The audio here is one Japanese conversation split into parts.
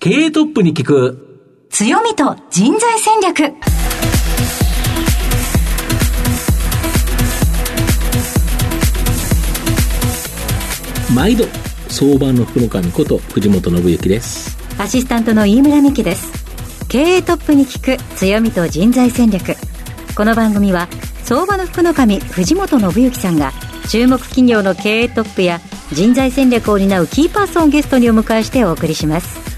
経営トップに聞く。強みと人材戦略。毎度相場の福の神こと藤本信之です。アシスタントの飯村美希です。経営トップに聞く強みと人材戦略。この番組は相場の福の神藤本信之さんが注目企業の経営トップや人材戦略を担うキーパーソンをゲストにお迎えしてお送りします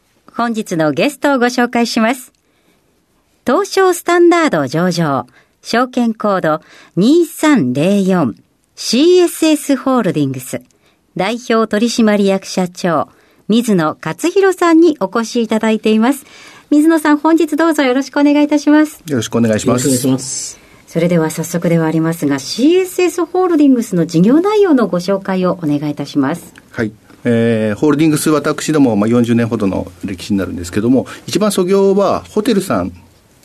本日のゲストをご紹介します。東証スタンダード上場。証券コード 2304CSS ホールディングス。代表取締役社長。水野勝弘さんにお越しいただいています。水野さん本日どうぞよろしくお願いいたします。よろしくお願いします。よろしくお願いします。それでは早速ではありますが CSS ホールディングスの事業内容のご紹介をお願いいたします。はい。えー、ホールディングス、私ども、まあ、40年ほどの歴史になるんですけども、一番創業は、ホテルさん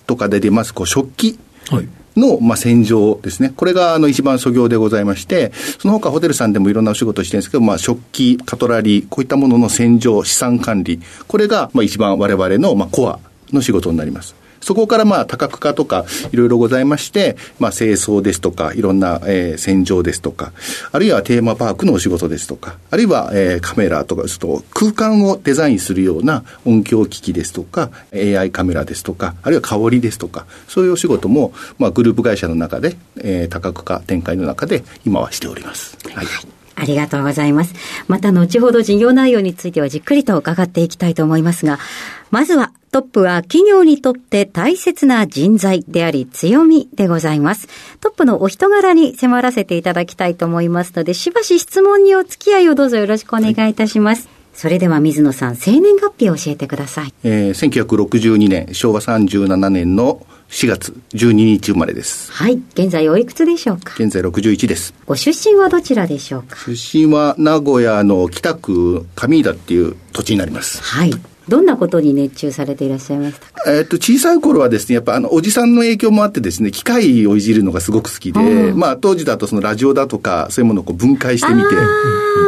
とかで出ます、こう、食器はいの、まあ、洗浄ですね。これが、あの、一番創業でございまして、その他ホテルさんでもいろんなお仕事をしてるんですけど、まあ、食器、カトラリー、こういったものの洗浄、資産管理、これが、まあ、一番我々の、まあ、コアの仕事になります。そこからまあ多角化とかいろいろございまして、まあ清掃ですとか、いろんな、えー洗浄ですとか、あるいはテーマパークのお仕事ですとか、あるいは、えーカメラとかですと、空間をデザインするような音響機器ですとか、AI カメラですとか、あるいは香りですとか、そういうお仕事も、まあグループ会社の中で、えー多角化展開の中で今はしております。はい。ありがとうございます。また後ほど事業内容についてはじっくりと伺っていきたいと思いますが、まずはトップは企業にとって大切な人材であり強みでございます。トップのお人柄に迫らせていただきたいと思いますので、しばし質問にお付き合いをどうぞよろしくお願いいたします。それでは水野さん、生年月日を教えてください。えー、1962年、昭和37年の4月12日生まれです。はい。現在おいくつでしょうか？現在61です。ご出身はどちらでしょうか？出身は名古屋の北区上井田っていう土地になります。はい。どんなことに熱中されていらっしゃいましたか？えっと、小さい頃はですね、やっぱあの、おじさんの影響もあってですね、機械をいじるのがすごく好きで、うんまあ、当時だとそのラジオだとか、そういうものをこう分解してみて、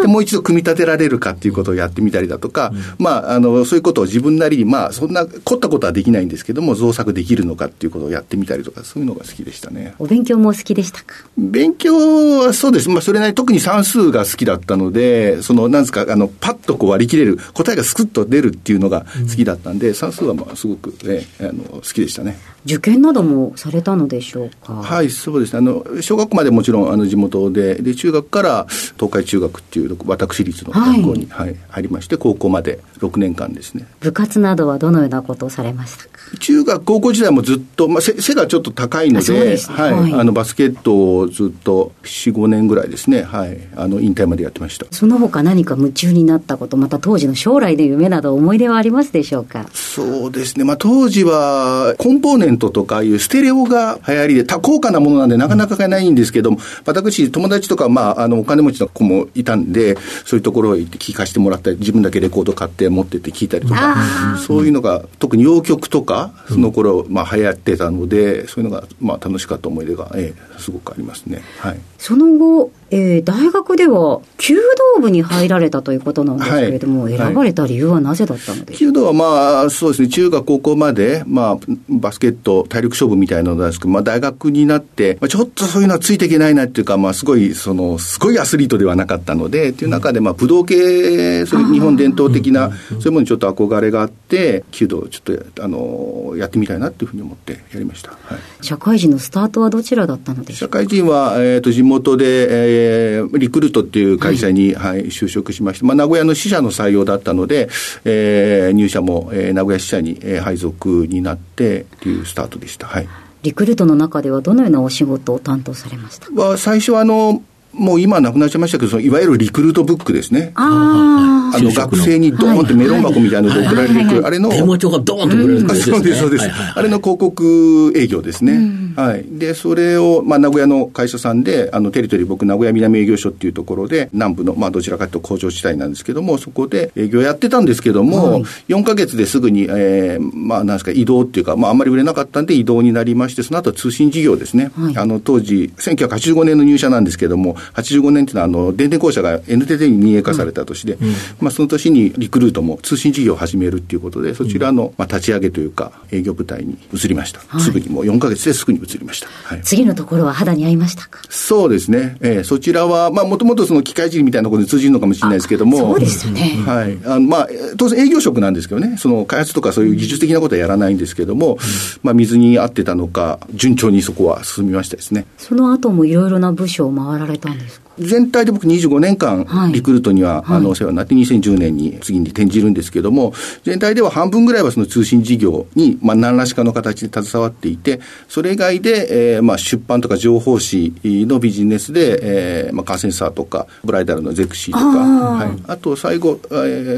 で、もう一度組み立てられるかっていうことをやってみたりだとか、まあ、あの、そういうことを自分なりに、まあ、そんな凝ったことはできないんですけども、造作できるのかっていうことをやってみたりとか、そういうのが好きでしたね。お勉強もお好きでしたか？勉強はそうです。まあ、それなりに特に算数が好きだったので、その、なんですか、あの、パッとこう割り切れる、答えがスクッと出るっていうのが好きだったんで、算数はまあ、すごくね、あの、好きでしたね。受験などもされたのでしょうか？はい、そうですね。あの、小学校までもちろん、あの、地元で、で、中学から東海中学っていう、私立の学校に、はい、入りまして、高校まで6年間ですね。部活などはどのようなことをされましたか？中学、高校時代もずっと、まあ、背背がちょっと高いので、ですね。はい、はい。あの、バスケットをずっと4、5年ぐらいですね、はい、あの、引退までやってました。その他何か夢中になったことまた当時の将来の夢など思い出はありますでしょうか？そうですね。まあ、当時は、コンポーネントとかいうステレオが流行りで、多高価なものなんでなかなか買えないんですけども、私、友達とか、まあ、あの、お金持ちの子もいたんで、そういうところへ行って聞かせてもらったり、自分だけレコード買って持ってって聞いたりとかあ、そういうのが、特に洋曲とか、その頃、まあ、流行ってたので、そういうのが、まあ、楽しかった思い出が、ええ、すごくありますね。はい。その後、えー大学では弓道部に入られたということなんですけれども、はい。選ばれた理由はなぜだったので弓道はまあ、そうですね、中学、高校まで、まあ、バスケット、体力勝負みたいなのなんですけど、まあ、大学になって、まあ、ちょっとそういうのはついていけないなっていうか、まあ、すごい、その、すごいアスリートではなかったので、っていう中で、まあ、武道系、そういう日本伝統的な、そういうものにちょっと憧れがあって、弓道をちょっと、あの、やってみたいなっていうふうに思ってやりました。はい。社会人のスタートはどちらだったのでしょ社うか会人は、えー、と地元で、えーリクルートっていう会社に、はい就職しまして、まあ、名古屋の支社の採用だったので、えー入社も、えー名古屋支社に、えー配属になってっていうスタートでした。はい。リクルートの中ではどのようなお仕事を担当されましたか？は最初はあの、もう今なくなっちゃいましたけど、そのいわゆるリクルートブックですね。ああの学生にドーンってメロン箱みたいなので送られてくる、あれの。デモ帳がドーンと送られてくる、そうです、そうです。あれの広告営業ですね。はい。で、それを、まあ、名古屋の会社さんで、あの、テリトリー、僕、名古屋南営業所っていうところで、南部の、まあ、どちらかというと工場地帯なんですけども、そこで営業やってたんですけども、はい、4か月ですぐに、えー、まあ、なんですか、移動っていうか、まあ、あんまり売れなかったんで移動になりまして、その後通信事業ですね。はい、あの、当時、1985年の入社なんですけども、85年っていうのは、あの、電電公社が NTT に民営化された年で、うんうん、まあ、その年にリクルートも通信事業を始めるっていうことで、そちらの、まあ、立ち上げというか、営業部隊に移りました。はい、すぐに、もう4か月ですぐに移りました。はい、次のところは肌に合いましたか？そうですね。えー、そちらは、まあ、もともとその機械人みたいなところに通じるのかもしれないですけども。そうですよね。はい。あのまあ、当然営業職なんですけどね、その開発とかそういう技術的なことはやらないんですけども、うん、まあ、水に合ってたのか、順調にそこは進みましたですね。その後もいろいろな部署を回られたんですか？全体で僕25年間、リクルートには、はい、あのお世話になって2010年に次に転じるんですけども、全体では半分ぐらいはその通信事業に、まあ、何らしかの形で携わっていて、それ以外で、えー、まあ出版とか情報誌のビジネスで、えー、まあカーセンサーとか、ブライダルのゼクシーとか、あ,、はい、あと最後、え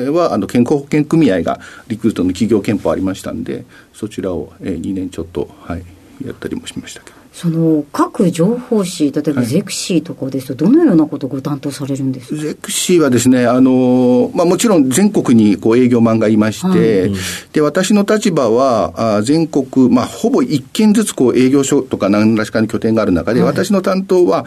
ー、はあの健康保険組合がリクルートの企業憲法ありましたんで、そちらを、えー、2年ちょっと、はい、やったりもしましたけど。その各情報誌、例えばゼクシーとかですと、どのようなことをご担当されるんですゼクシーはですね、あのまあ、もちろん全国にこう営業マンがいまして、はい、で私の立場は、あ全国、まあ、ほぼ1件ずつこう営業所とか何らかの拠点がある中で、はい、私の担当は、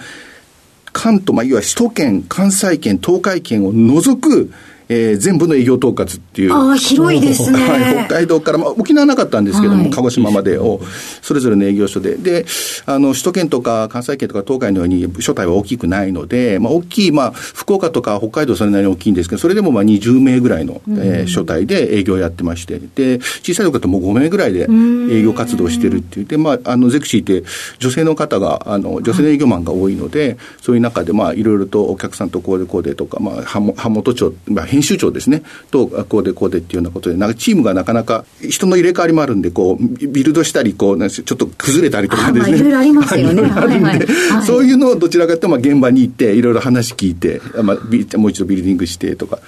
関東、まあ、いわゆる首都圏、関西圏、東海圏を除く、えー、全部の営業統括っていう。ああ、広いですね。はい、北海道から、まあ、沖縄なかったんですけども、はい、鹿児島までを、それぞれの営業所で。で、あの、首都圏とか関西圏とか東海のように、所帯は大きくないので、まあ、大きい、まあ、福岡とか北海道それなりに大きいんですけど、それでもまあ20名ぐらいの、えー、所帯で営業やってまして、で、小さいとこだともう5名ぐらいで営業活動してるっていう。で、まあ、あの、ゼクシーって女性の方が、あの、女性の営業マンが多いので、そういう中で、まあ、いろいろとお客さんとこうでこうでとか、まあ、羽本町、まあ、編集長ですね、と、こうでこうでっていうようなことで、なんかチームがなかなか、人の入れ替わりもあるんで、こう、ビルドしたり、こう、ちょっと崩れたりとかですね。いろいろありますよね。あるんで、そういうのをどちらかというと、まあ、現場に行って、いろいろ話聞いて、まあ、もう一度ビルディングしてとか、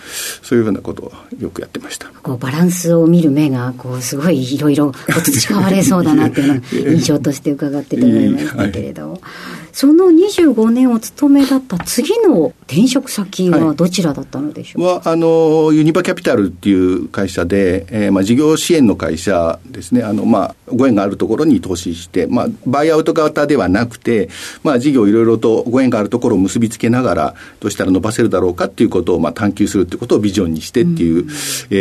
そういうようなことをよくやってました。こう、バランスを見る目が、こう、すごいいろいろ培われそうだなっていうの 印象として伺ってて思いましたけれどその25年お勤めだった次の転職先はどちらだったのでしょう？か、はい、はあのユニバキャピタルっていう会社で、えーまあ、事業支援の会社ですね。あの、まあ、ご縁があるところに投資して、まあ、バイアウト型ではなくて、まあ、事業いろいろとご縁があるところを結びつけながらどうしたら伸ばせるだろうかっていうことを、まあ、探求するっていうことをビジョンにしてっていう、うん、え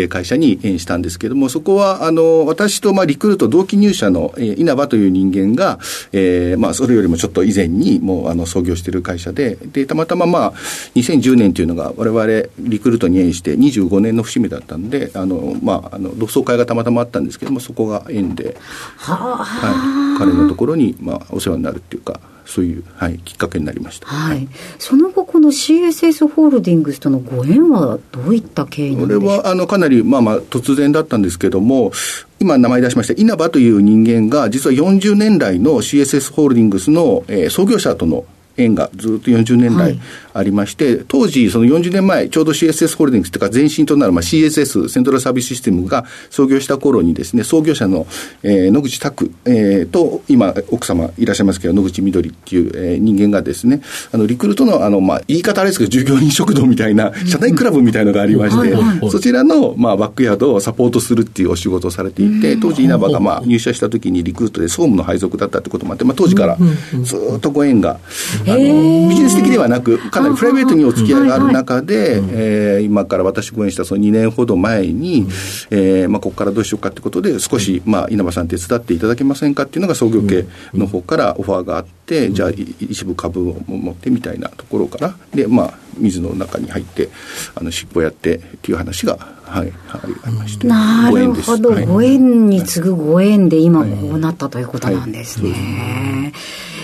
ー、会社にしたんですけれどもそこはあの私と、まあ、リクルート同期入社の、えー、稲葉という人間が、えーまあ、それよりもちょっと以前ににもうあの創業している会社で、で、たまたままあ、2010年というのが我々リクルートに縁して25年の節目だったんで、あの、まあ、あの、同窓会がたまたまあったんですけども、そこが縁で、はい、彼のところに、まあ、お世話になるっていうか、そういう、はい、きっかけになりました。はい。その後、この CSS ホールディングスとのご縁はどういった経緯なんでしょう？これは、あの、かなり、まあまあ、突然だったんですけども、今名前出しました稲葉という人間が、実は40年来の CSS ホールディングスの、えー、創業者との縁がずっと40年来ありまして、はい、当時、その40年前、ちょうど CSS ホールディングスというか、前身となる、まあ、CSS、セントラルサービスシステムが創業した頃にですね、創業者の、えー、野口拓、えー、と、今、奥様いらっしゃいますけど、野口みどりっていう、えー、人間がですね、あの、リクルートの、あの、まあ、言い方あれですけど、従業員食堂みたいな、社内クラブみたいのがありまして、そちらの、まあ、バックヤードをサポートするっていうお仕事をされていて、当時稲葉が、まあ、入社した時にリクルートで総務の配属だったってこともあって、まあ、当時からずっとご縁が、あの、ビジネス的ではなく、かなりプライベートにお付き合いがある中で、えー、今から私ご縁したその2年ほど前に、えー、まあ、ここからどうしようかということで、少し、まあ、稲葉さん手伝っていただけませんかっていうのが創業系の方からオファーがあって、じゃあ、一部株を持ってみたいなところから、で、まあ、水の中に入って、あの、尻尾やってっていう話が、はい、ありまして。なるほど、ご縁に次ぐご縁で今こうなったということなんですね。はい。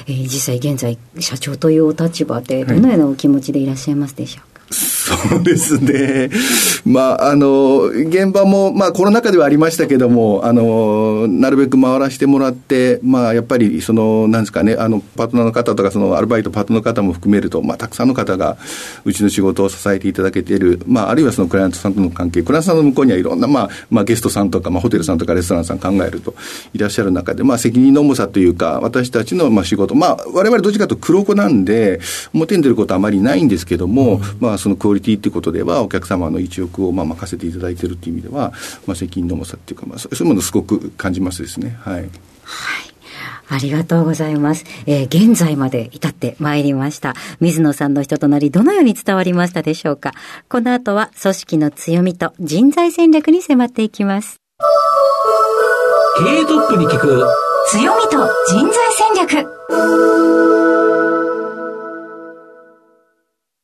えー、実際現在社長というお立場でどのようなお気持ちでいらっしゃいますでしょうか、そうですね。まあ、あの、現場も、まあ、コロナ禍ではありましたけども、あの、なるべく回らせてもらって、まあ、やっぱり、その、なんですかね、あの、パートナーの方とか、その、アルバイト、パートの方も含めると、まあ、たくさんの方が、うちの仕事を支えていただけている、まあ、あるいはそのクライアントさんとの関係、クライアントさんの向こうにはいろんな、まあ、まあ、ゲストさんとか、まあ、ホテルさんとかレストランさん考えると、いらっしゃる中で、まあ、責任の重さというか、私たちの、まあ、仕事、まあ、我々どっちかというと黒子なんで、表に出ることはあまりないんですけども、うん、まあ、そのクオリティっていうことでは、お客様の一億をまあ任せていただいているという意味では、まあ、責任の重さっていうか、まあ、そういうものをすごく感じますですね。はい。はいありがとうございます。えー、現在まで至ってまいりました。水野さんの人となり、どのように伝わりましたでしょうかこの後は、組織の強みと人材戦略に迫っていきます。経営トップに聞く強みと人材戦略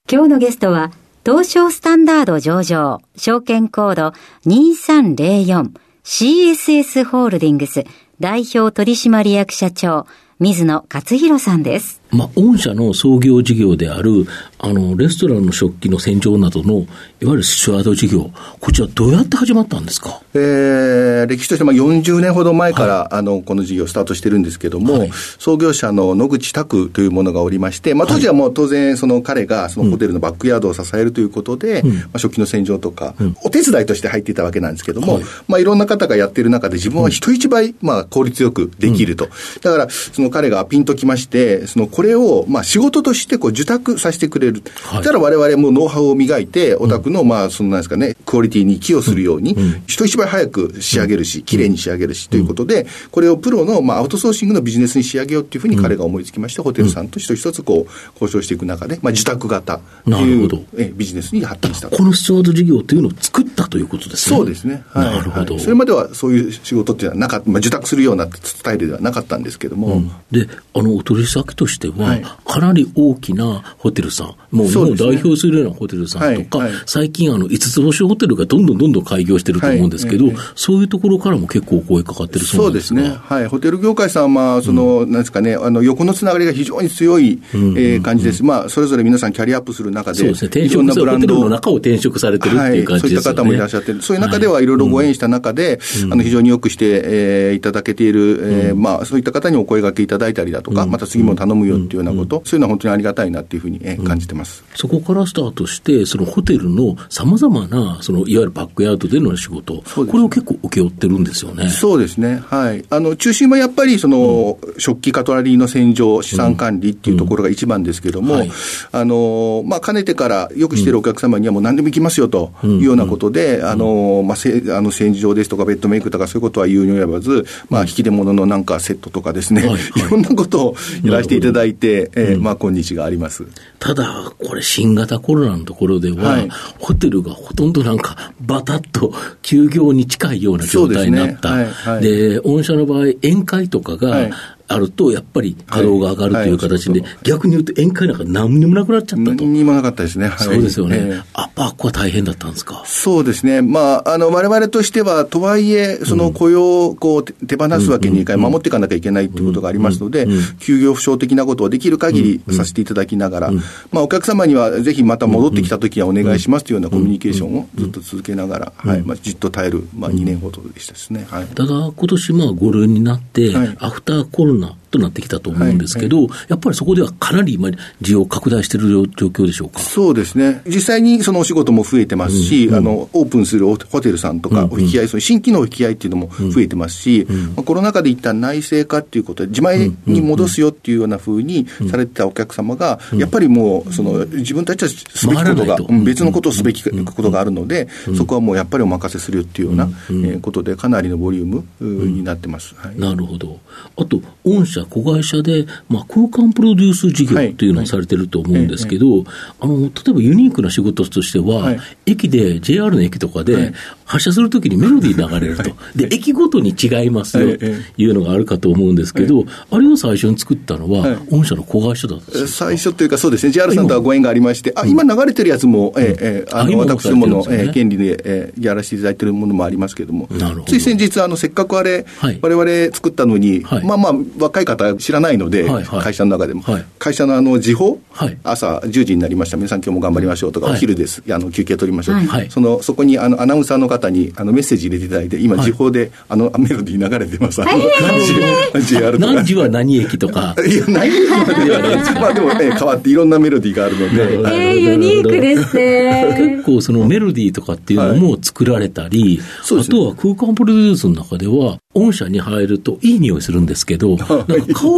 今日のゲストは、東証スタンダード上場、証券コード 2304CSS ホールディングス代表取締役社長、水野勝弘さんです。まあ、御社の創業事業である、あの、レストランの食器の洗浄などの、いわゆるスチュワード事業、こちらどうやって始まったんですか？えー、歴史としてまあ40年ほど前から、はい、あの、この事業をスタートしてるんですけども、はい、創業者の野口拓というものがおりまして、まあ、当時はもう当然、その彼がそのホテルのバックヤードを支えるということで、うん、まあ、食器の洗浄とか、うん、お手伝いとして入っていたわけなんですけども、はい、まあ、いろんな方がやってる中で自分は人一倍、まあ、効率よくできると。だから、その彼がピンときまして、そのこれを、まあ、仕事としてこう受託させてくれる。はい、たら我々もノウハウを磨いて、お宅の、まあ、そのなんですかね、クオリティに寄与するように、人一倍早く仕上げるし、綺麗に仕上げるし、ということで、これをプロの、まあ、アウトソーシングのビジネスに仕上げようっていうふうに彼が思いつきまして、ホテルさんと一つ一つこう、交渉していく中で、まあ、受託型というえビジネスに発展した。このスチュワード事業というのを作ったということですね。そうですね。はい、なるほど、はい、それまではそういう仕事っていうのはなかまあ、受託するようなスタイルではなかったんですけども。うん、で、あの、お取り先としては、かなり大きなホテルさん、もう日本を代表するようなホテルさんとか、最近あの、5つ星ホテルがどんどんどんどん開業してると思うんですけど、はい、そういうところからも結構声かかってるそうですね。はい。ホテル業界さんは、その、うん、なんですかね、あの、横のつながりが非常に強い、えー、感じです。まあ、それぞれ皆さんキャリアアップする中で、そうですね。転職ホテルの中を転職されてるっていう感じですね、はい。そういった方もいらっしゃって、そういう中ではい。ろいろご縁した中で、あの、非常によくして、えー、いただけている、えー、まあ、そういった方にお声掛けいただいたりだとか、また次も頼むよっていうようなこと、そういうのは本当にありがたいなっていうふうに、えー、感じてます。そこからスタートして、そのホテルのさまざまな、そのいわゆるバックヤードでの仕事、これを結構請け負ってるんですよね。そうですね。はい。あの、中心はやっぱり、その、うん、食器カトラリーの洗浄、資産管理っていうところが一番ですけども、あの、まあ、かねてからよくしているお客様にはもう何でも行きますよというようなことで、あの、まあ、せあの洗浄ですとかベッドメイクとかそういうことは言うに及ばず、まあ、引き出物のなんかセットとかですね、い。ろんなことをやらせていただいて、えー、まあ、今日があります。ただ、これ新型コロナのところでは、はい、ホテルがほとんどなんか、バタッと休業に近いような状態になった。で、ね。はいはい、御社の場合、宴会とかが、あると、やっぱり稼働が上がるという形で、逆に言うと宴会なんか何にもなくなっちゃったと。何にもなかったですね。はい、そうですよね。えー、あっぱこは大変だったんですか？そうですね。まあ、あの、我々としては、とはいえ、その雇用をこう手放すわけにいかない、守っていかなきゃいけないということがありますので、休業不償的なことをできる限りさせていただきながら、まあ、お客様にはぜひまた戻ってきたときはお願いしますというようなコミュニケーションをずっと続けながら、はい、まあ、じっと耐える、まあ、2年ほどでしたですね。はい、ただ、今年まあ5類になって、アフターコロナとなってきたと思うんですけど、はいはい、やっぱりそこではかなり今、需要拡大している状況でしょうか？そうですね、実際にそのお仕事も増えてますし、うん。うん、あのオープンするホテルさんとか、お引き合い、その新規のお引き合いっていうのも増えてますし、うんまあ、コロナ禍で一旦内製化っていうことで、自前に戻すよっていうようなふうにされてたお客様が、やっぱりもうその、自分たちはすべきことが、別のことをすべきことがあるので、そこはもうやっぱりお任せするっていうような、えことで、かなりのボリュームになってます。はい、なるほど。あと、御社、子会社で、まあ、空間プロデュース事業っていうのをされてると思うんですけど、あの例えばユニークな仕事としては、はい、駅で、JR の駅とかで、発車するときにメロディー流れると、で駅ごとに違いますよ。とい。うのがあるかと思うんですけど、あれを最初に作ったのは、御社の子会社だったんです最初というか、そうですね、JR さんとはご縁がありまして、あ今流れてるやつも、ええあの私どもの、え権利で、えやらせていただいてるものもありますけれども、つい先日、あのせっかくあれ、われわれ作ったのに、まあまあ、若い方知らないので、はいはい。会社の中でも。はい。会社のあの時報、はい。朝10時になりました、皆さん今日も頑張りましょうとか、はい。お昼です、あの休憩取りましょう、はい。はい。そのそこにあのアナウンサーの方にあのメッセージ入れていただいて、今、時報であのメロディー流れてます、あの JR とか。何時は何駅とか。いや、何までは。まあでもね、変わっていろんなメロディーがあるので、えー、ユニークですね。結構そのメロディーとかっていうのも作られたり、あとは空間プロデュースの中では、御社に入るといい匂いするんですけど、香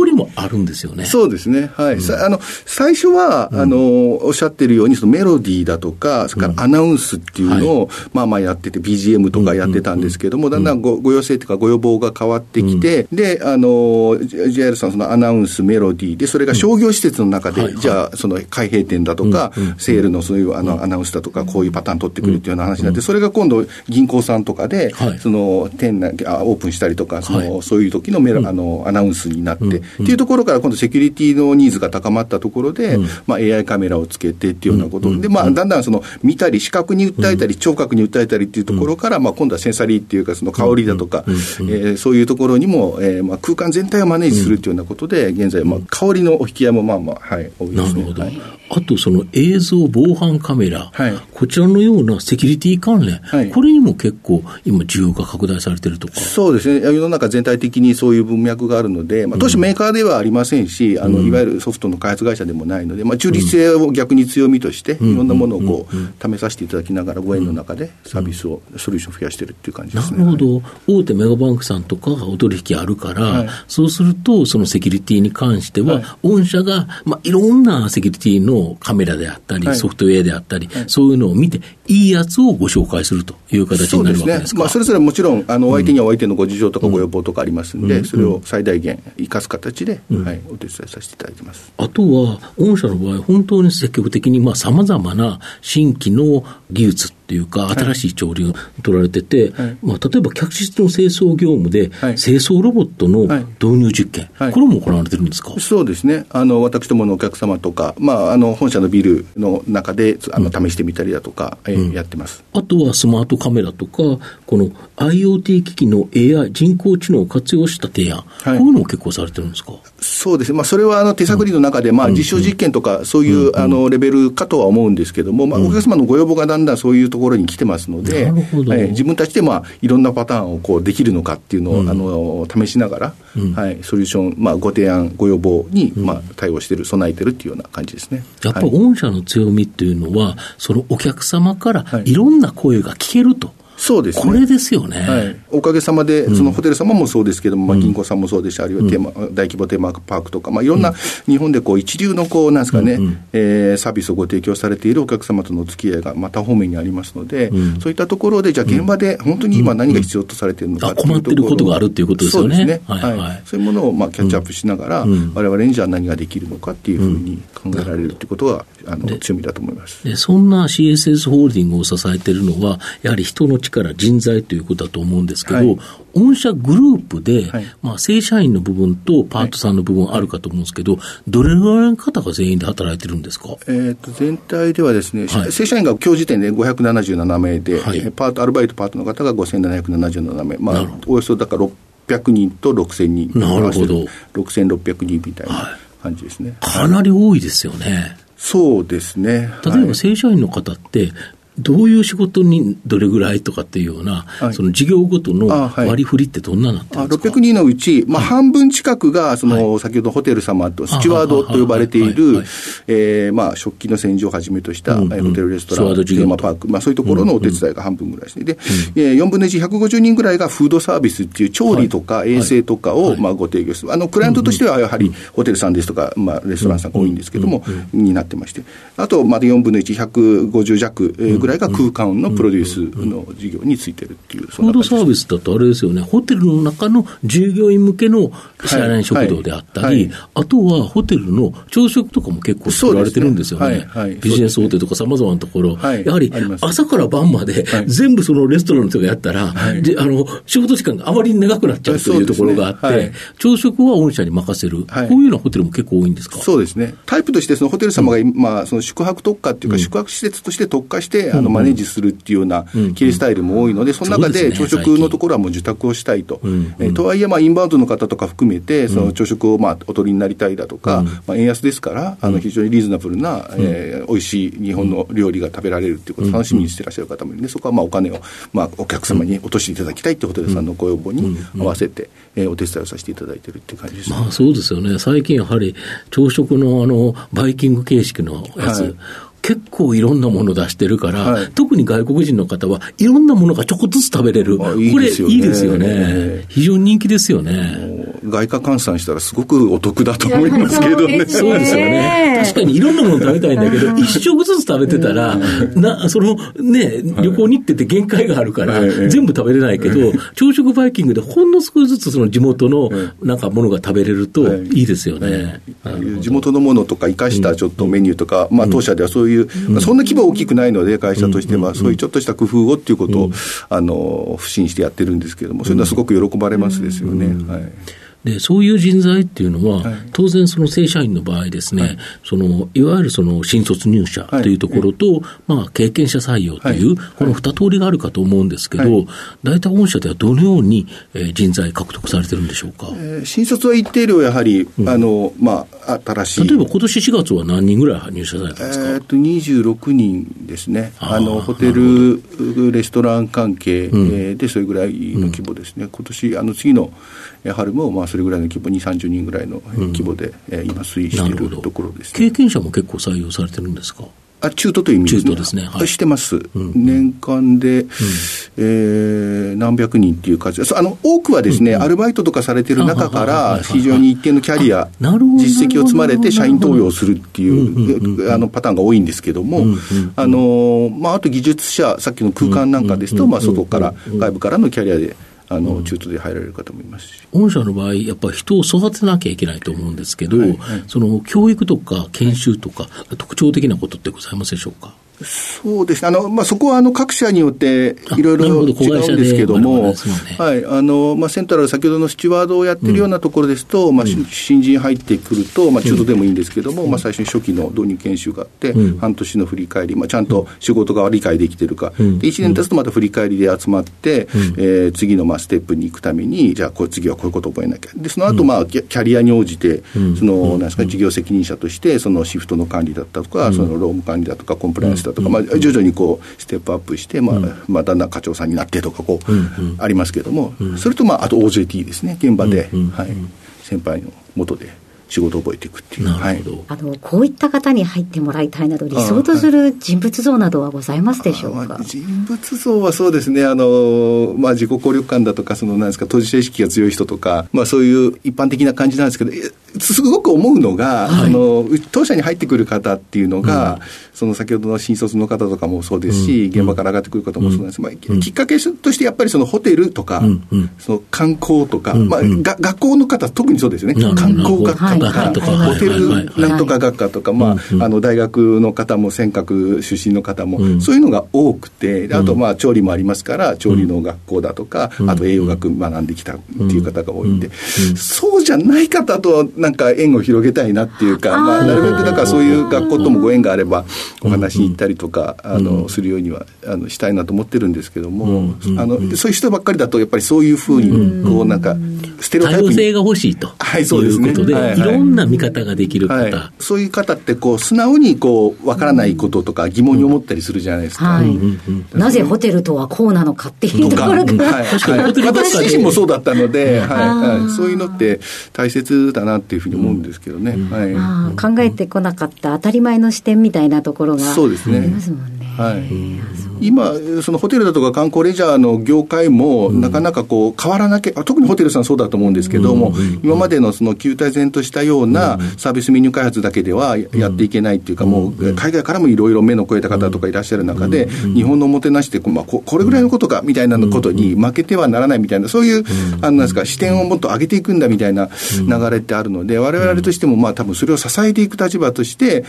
りもあるんですよね。そうですね。はい。さあの、最初は、あの、おっしゃってるように、そのメロディーだとか、それからアナウンスっていうのを、まあまあやってて、BGM とかやってたんですけども、だんだんごご要請というかご要望が変わってきて、で、あの、JR さんそのアナウンス、メロディーで、それが商業施設の中で、はいはい。じゃあ、その開閉店だとか、セールのそういうあのアナウンスだとか、こういうパターン取ってくるっていうような話になって、それが今度銀行さんとかではい、その店内、あオープンしたりとか、その、はい。そういう時のメロ、あの、アナウンスになって、っていうところから今度セキュリティのニーズが高まったところで、まあ AI カメラをつけてっていうようなことで、まあだんだんその見たり視覚に訴えたり聴覚に訴えたりっていうところから、まあ今度はセンサリーっていうかその香りだとか、えーそういうところにも、えーまあ空間全体をマネージするっていうようなことで、現在まあ香りのお引き合いもまあまあ、はい、多いですね。なるほど。はい。あと、その映像防犯カメラ、はい。こちらのようなセキュリティ関連、はい。これにも結構今需要が拡大されてるとか。そうですね、世の中全体的にそういう文脈があるので、まあ、当初メーカーではありませんし、あのいわゆるソフトの開発会社でもないので、まあ、中立性を逆に強みとして、いろんなものをこう、試させていただきながら、ご縁の中でサービスを、ソリューションを増やしてるっていう感じでなすね。るほど、大手メガバンクさんとかがお取引あるから、はい。そうすると、そのセキュリティに関しては、御社が、まあ、いろんなセキュリティのカメラであったり、はい。ソフトウェアであったり、そういうのを見て、いいやつをご紹介するという形になるわけですか？まあ、それぞれもちろん、あのお相手にはお相手のご事情とかご要望とかありますんで、それを最大限生かす形で、はい、お手伝いさせていただいてます。あとは、御社の場合、本当に積極的にさまざ、まな新規の技術っていうか、新しい潮流取られてて、はい。まあ、例えば客室の清掃業務で、はい。清掃ロボットのはい。導入実験、はい。これも行われてるんですか、そうですね、あの私どものお客様とか、まあ、あの本社のビルの中であの試してみたりだとか、えーやってます。あとはスマートカメラとか、この IoT 機器の AI、人工知能を活用した提案、はい。こういうのを結構されてるんですか？そうです。ね、まあ、それはあの手探りの中で、まあ、実証実験とか、そういうあのレベルかとは思うんですけども、まあ、お客様のご要望がだんだんそういうところに来てますので、なるほど。はい。自分たちでまあいろんなパターンをこうできるのかっていうのを、あの試しながら、はい、ソリューション、まあ、ご提案、ご要望に、まあ、対応してる、備えてるっていうような感じですね。やっぱはい。御社の強みっていうのは、そのお客様からはい。いろんな声が聞けると。そうですね。これですよね。はい、おかげさまで、そのホテル様もそうですけども、まあ、銀行さんもそうですし、あるいはテーマ、大規模テーマパークとか、まあ、いろんな日本でこう一流のこうなんですかね、えーサービスをご提供されているお客様とのお付き合いがまた方面にありますので、そういったところで、じゃあ、現場で本当に今、何が必要とされているのかあ困ってることがあるっていうことですよね。そうですね、はいはい。はい。そういうものをまあキャッチアップしながら、われわれにじゃあ何ができるのかっていうふうに考えられるということが、あの強みだと思います。でそんな CSS ホールディングを支えているのは、やはり人の力、人材ということだと思うんですけど、はい。御社グループで、はい。まあ、正社員の部分とパートさんの部分あるかと思うんですけど、どれぐらいの方が全員で働いてるんですか？えー、と全体ではですね、はい。正社員が今日時点で577名で、パート、アルバイトパートの方が5777名、まあおよそだから600人と6000人、なるほど。6600人みたいな感じですね。かなり多いですよね。そうですね。例えはい。ば正社員の方って、どういう仕事にどれぐらいとかっていうような、はい。その事業ごとの割り振りってどんななってるあんですか？600人のうち、まあ、半分近くが、その、先ほどホテル様と、スチュワードと呼ばれているはいはいはい、えーまあ、食器の洗浄をはじめとした、うんホテルレストラン、テーマパーク、まあ、そういうところのお手伝いが半分ぐらいですね。で、えー4分の1、150人ぐらいがフードサービスっていう調理とか衛生とかを、まあ、ご提供する。あの、クライアントとしては、やはり、ホテルさんですとか、まあ、レストランさんが多いんですけども、になってまして。あと、まだ4分の1、150弱えーぐらいが空間のプロデュースの事業についてるっていう、フードサービスだとあれですよね、ホテルの中の従業員向けの社内食堂であったり、あとはホテルの朝食とかも結構作られてるんですよね。ビジネスホテルとかさまざまなところ、はい。やはり朝から晩まではい。全部そのレストランの人がやったら、であの仕事時間があまりに長くなっちゃうというところがあって、朝食は御社に任せる、はい。こういうようなホテルも結構多いんですか？そうですね。タイプとして、そのホテル様が、まあ、その宿泊特化っていうか、宿泊施設として特化して、ああのマネージするっていうような経営スタイルも多いので、その中で朝食のところはもう受託をしたいと。えとはいえ、まあ、インバウンドの方とか含めて、その朝食をまあお取りになりたいだとか、まあ、円安ですから、あの非常にリーズナブルな、えー、美味しい日本の料理が食べられるっていうことを楽しみにしてらっしゃる方もいるんで、そこはまあお金を、まあ、お客様に落としていただきたいってホテルさんのご要望に合わせて、えー、お手伝いをさせていただいてるっていう感じです、ね、まあ、そうですよね。最近やはり朝食のあの、バイキング形式のやつ、はい結構いろんなもの出してるから、はい、特に外国人の方はいろんなものがちょこっとずつ食べれる。これいいですよね。非常に人気ですよね。外貨換算したらすごくお得だと思いますけどね。そうですよね。確かにいろんなもの食べたいんだけど、一食ずつ食べてたら、な、そのね、旅行に行ってて限界があるから、全部食べれないけど、朝食バイキングでほんの少しずつその地元のなんかものが食べれるとい。いですよね。地元のものとか生かしたちょっとメニューとか、まあ当社ではそういう、そんな規模大きくないので、会社としては、そういうちょっとした工夫をっていうことを、あの、不信してやってるんですけれども、そういうのはすごく喜ばれますですよね。はいでそういう人材っていうのは、はい、当然、その正社員の場合ですね、はい、そのいわゆるその新卒入社とい。うところと、はい、まあ、経験者採用という、この二通りがあるかと思うんですけど、大体、御社ではどのように人材獲得されてるんでしょうか、えー、新卒は一定量、やはり、うん、あのまあ、新しい。例えば今年4月は何人ぐらい入社されたんですか、えー、と26人ですね、あのホテル、レストラン関係、うん、で、それぐらいの規模ですね、うん、今年あの次の春もまあそれぐらいの規模、2、30人ぐらいの規模で、うん、今、推移しているところです、ね、経験者も結構採用されてるんですか？あ中途という意味ですね。中途ですね。はい、してます。うん、年間で、うん、えー、何百人っていう数あの多くはですね、うん、アルバイトとかされてる中から、非常に一定のキャリア、実績を積まれて社員登用するっていう、あのパターンが多いんですけども、あの、まあ、あと技術者、さっきの空間なんかですと、まあ、外から、外部からのキャリアで、あの、中途で入られる方もいますし。御社の場合、やっぱり人を育てなきゃいけないと思うんですけど、はいはい、その教育とか研修とか、特徴的なことってございますでしょうか？そうですね、あのまあ、そこはあの各社によっていろいろ違うんですけども、はい。あのまあ、セントラル、先ほどのスチュワードをやってるようなところですと、うん、まあ、新人入ってくると、まあ、中途でもいいんですけども、うん、まあ、最初に初期の導入研修があって、うん、半年の振り返り、まあ、ちゃんと仕事が理解できてるか、で1年経つとまた振り返りで集まって、うん、えー、次のまあステップに行くために、じゃあ、これ次はこういうことを覚えなきゃ、でその後、まあキャリアに応じて、そのなんですか、事業責任者として、そのシフトの管理だったとか、その労務管理だとか、コンプライアンスだとか、まあ、徐々ににこうステップアップして、まあ、うん、まあ、だんだん課長さんになってとかこう、ありますけれども、うん、それと、まあ、あと OJT ですね、現場で、はい、先輩のもとで。仕事を覚えていくっていう、はい、あのこういった方に入ってもらいたいなど、理想とする人物像などはございますでしょうか、人物像はそうですね、あのまあ、自己効力感だとか、そのなんですか、当事者意識が強い人とか、まあ、そういう一般的な感じなんですけど、すごく思うのが、はい、あの当社に入ってくる方っていうのが、うん、その先ほどの新卒の方とかもそうですし、うん、現場から上がってくる方もそうなんです、うん、まあ、きっかけとしてやっぱりそのホテルとか、その観光とか、まあ、が学校の方、特にそうですよね、観光学科とか、ホテルなんとか学科とか、まあ、あの大学の方も尖閣出身の方も、そういうのが多くて、あとまあ調理もありますから、調理の学校だとか、あと栄養学学んできたっていう方が多いんで、そうじゃない方と、なんか縁を広げたいなっていうか、まあ、なるべくなんかそういう学校ともご縁があれば、お話に行ったりとか、あのするようにはあのしたいなと思ってるんですけども、あのそういう人ばっかりだと、やっぱりそういうふうに、こうなんか、ステレオタイプ多様性が欲しいと、はい、そうですね、いうことで、はいい、ろんな見方ができる方、はい、そういう方ってこう、素直にこう、わからないこととか疑問に思ったりするじゃないですか。はい、なぜホテルとはこうなのかっていうところから、はい、確かに。私自身もそうだったので、はいはい、そういうのって大切だなっていうふうに思うんですけどね。はい、考えてこなかった当たり前の視点みたいなところがありますもんね。はい、今、そのホテルだとか観光レジャーの業界も、なかなかこう変わらなきゃ、特にホテルさんそうだと思うんですけども、今までのその旧体然としたようなサービスメニュー開発だけではやっていけないっていうか、もう海外からもいろいろ目の超えた方とかいらっしゃる中で、日本のおもてなしって、まあ、これぐらいのことかみたいなことに負けてはならないみたいな、そういう、あのなんですか、視点をもっと上げていくんだみたいな流れってあるので、われわれとしても、まあ多分それを支えていく立場として、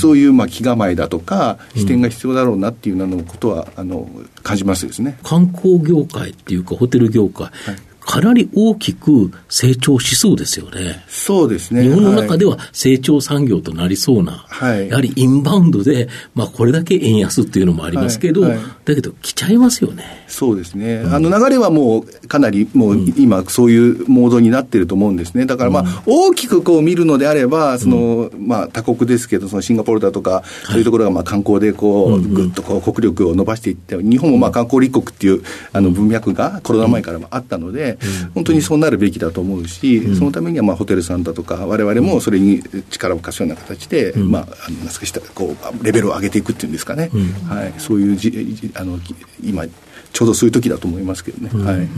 そういうまあ気構えだとか、視点が必要だろうなっていうのことはあの感じますですね。観光業界っていうか、ホテル業界、はいかなり大きく成長しそうですよね。そうですね。日本の中では成長産業となりそうな、はい、やはりインバウンドで、まあ、これだけ円安っていうのもありますけど、はい。はい、だけど来ちゃいますよね。そうですね。うん、あの流れはもうかなりもう今そういうモードになってると思うんですね。だからまあ、大きくこう見るのであれば、その、まあ他国ですけど、そのシンガポールだとか、そういうところがまあ観光でこう、ぐっとこう国力を伸ばしていって、日本もまあ観光立国っていうあの文脈がコロナ前からもあったので、本当にそうなるべきだと思うし、そのためにはまあホテルさんだとか、われわれもそれに力を貸すような形で、まあ、あの少しこうレベルを上げていくっていうんですかね、はい、そういうじあの今、ちょうどそういう時だと思いますけどね、はい。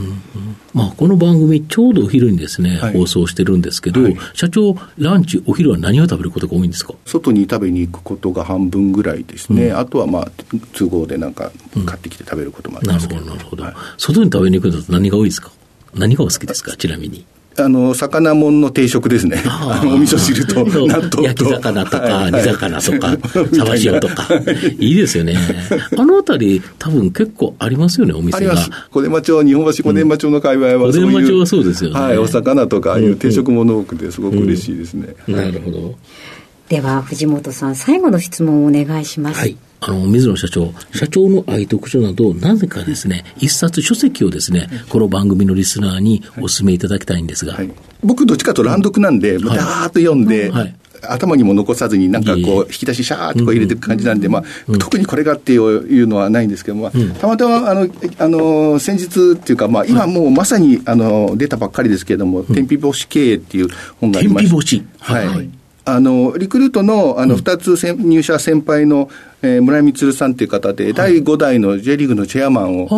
まあ、この番組、ちょうどお昼にですね、はい、放送してるんですけど、はい、社長、ランチ、お昼は何を食べることが多いんですか？外に食べに行くことが半分ぐらいですね、うん、あとはまあ都合でなんか買ってきて食べることもありますけど、うん、なるほど、なるほど、外に食べに行くのと何が多いですか？何がお好きですか、ちなみに。あの、魚もんの定食ですね。お味噌汁と納豆と。焼き魚とか、煮魚とか、サバ塩とか。いいですよね。あのあたり、多分結構ありますよね、お店が。あります。小伝馬町、日本橋小伝馬町の界隈は小伝馬町はそうですよね。はい、お魚とか、ああいう定食もの多くて、すごく嬉しいですね。なるほど。では、藤本さん、最後の質問をお願いします。はい。あの、水野社長、社長の愛読書など、なぜかですね、一冊書籍をですね、この番組のリスナーにお勧めいただきたいんですが。はい、僕、どっちかと乱読なんで、だーっと読んで、はい。頭にも残さずに、なんかこう、引き出しシャーってこう入れていく感じなんで、まあ、特にこれがっていうのはないんですけども、たまたま、あの、あの、先日っていうか、まあ、今もうまさに、あの、出たばっかりですけれども、天日干し経営っていう本がありまして。天日干し。はい。あの、リクルートの、あの、二つ入社先輩の、えー、村井光さんという方で、第5代の J リーグのチェアマンを、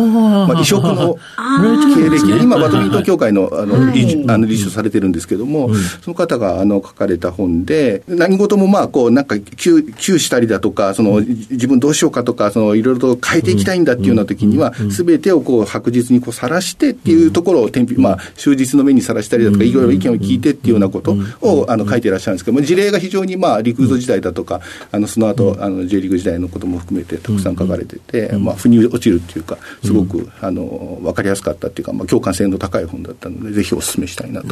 まあ、異色の経歴で、今、バドミントン協会のあの理あの理事をされてるんですけども、その方があの書かれた本で、何事もまあ、こう、なんか、窮したりだとか、その、自分どうしようかとか、その、いろいろと変えていきたいんだっていうような時には、すべてをこう、白日にこう、さらしてっていうところを、まあ、終日の目にさらしたりだとか、いろいろ意見を聞いてっていうようなことを、あの、書いていらっしゃるんですけども、事例が非常にまあ、陸上時代だとか、あの、その後、あの、J リーグ時代のことも含めて、たくさん書かれてて、まあ、腑に落ちるっていうか、すごく、あの分かりやすかったっていうか、まあ、共感性の高い本だったので、ぜひお勧めしたいなと、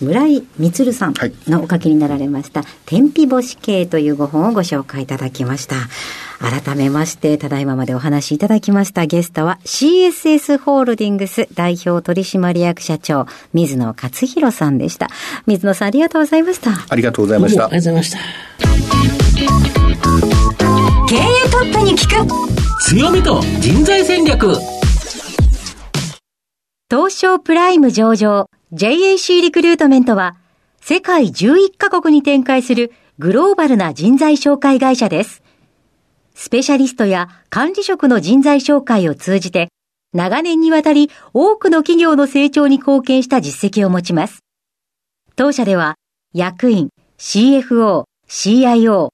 村井充さんのお書きになられました、はい、天日干し系というご本をご紹介いただきました。改めまして、ただいままでお話しいただきましたゲストは CSS ホールディングス代表取締役社長、水野勝弘さんでした。水野さんありがとうございました。ありがとうございました。ありがとうございました。経営トップに聞く強みと人材戦略東証プライム上場 JAC リクルートメントは世界11カ国に展開するグローバルな人材紹介会社です。スペシャリストや管理職の人材紹介を通じて長年にわたり多くの企業の成長に貢献した実績を持ちます。当社では役員、CFO、CIO、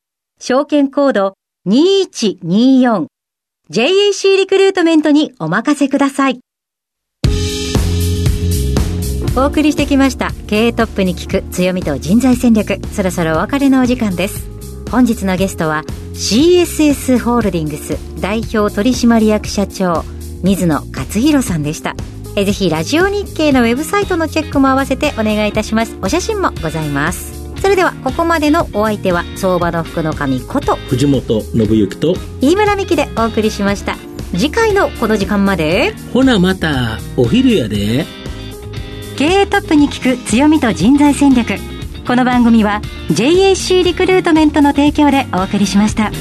証券コード2124 JAC リクルートメントにお任せください。お送りしてきました。経営トップに聞く強みと人材戦略。そろそろお別れのお時間です。本日のゲストは CSS ホールディングス代表取締役社長水野勝弘さんでした。えぜひラジオ日経のウェブサイトのチェックも合わせてお願いいたします。お写真もございます。それではここまでのお相手は相場の福の神こと藤本信之と飯村美希でお送りしました。次回のこの時間までほなまたお昼やで。経営トップに聞く強みと人材戦略。この番組は JAC リクルートメントの提供でお送りしました。